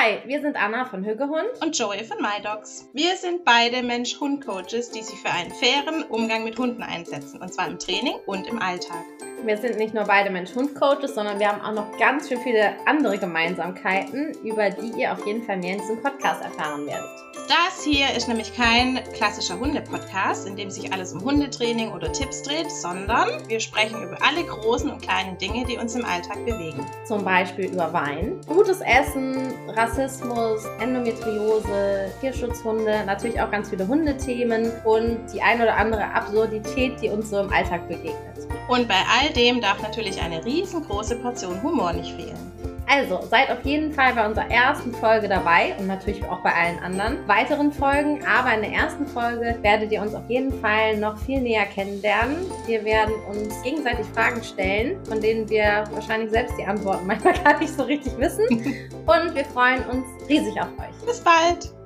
Hi, wir sind Anna von Hügehund und Joey von MyDogs. Wir sind beide Mensch-Hund-Coaches, die sich für einen fairen Umgang mit Hunden einsetzen, und zwar im Training und im Alltag. Wir sind nicht nur beide Mensch-Hund-Coaches, sondern wir haben auch noch ganz schön viele andere Gemeinsamkeiten, über die ihr auf jeden Fall mehr in diesem Podcast erfahren werdet. Das hier ist nämlich kein klassischer Hunde-Podcast, in dem sich alles um Hundetraining oder Tipps dreht, sondern wir sprechen über alle großen und kleinen Dinge, die uns im Alltag bewegen. Zum Beispiel über Wein, gutes Essen, Rassismus, Endometriose, Tierschutzhunde, natürlich auch ganz viele Hundethemen und die ein oder andere Absurdität, die uns so im Alltag begegnet. Und bei all dem darf natürlich eine riesengroße Portion Humor nicht fehlen. Also seid auf jeden Fall bei unserer ersten Folge dabei und natürlich auch bei allen anderen weiteren Folgen. Aber in der ersten Folge werdet ihr uns auf jeden Fall noch viel näher kennenlernen. Wir werden uns gegenseitig Fragen stellen, von denen wir wahrscheinlich selbst die Antworten manchmal gar nicht so richtig wissen. Und wir freuen uns riesig auf euch. Bis bald!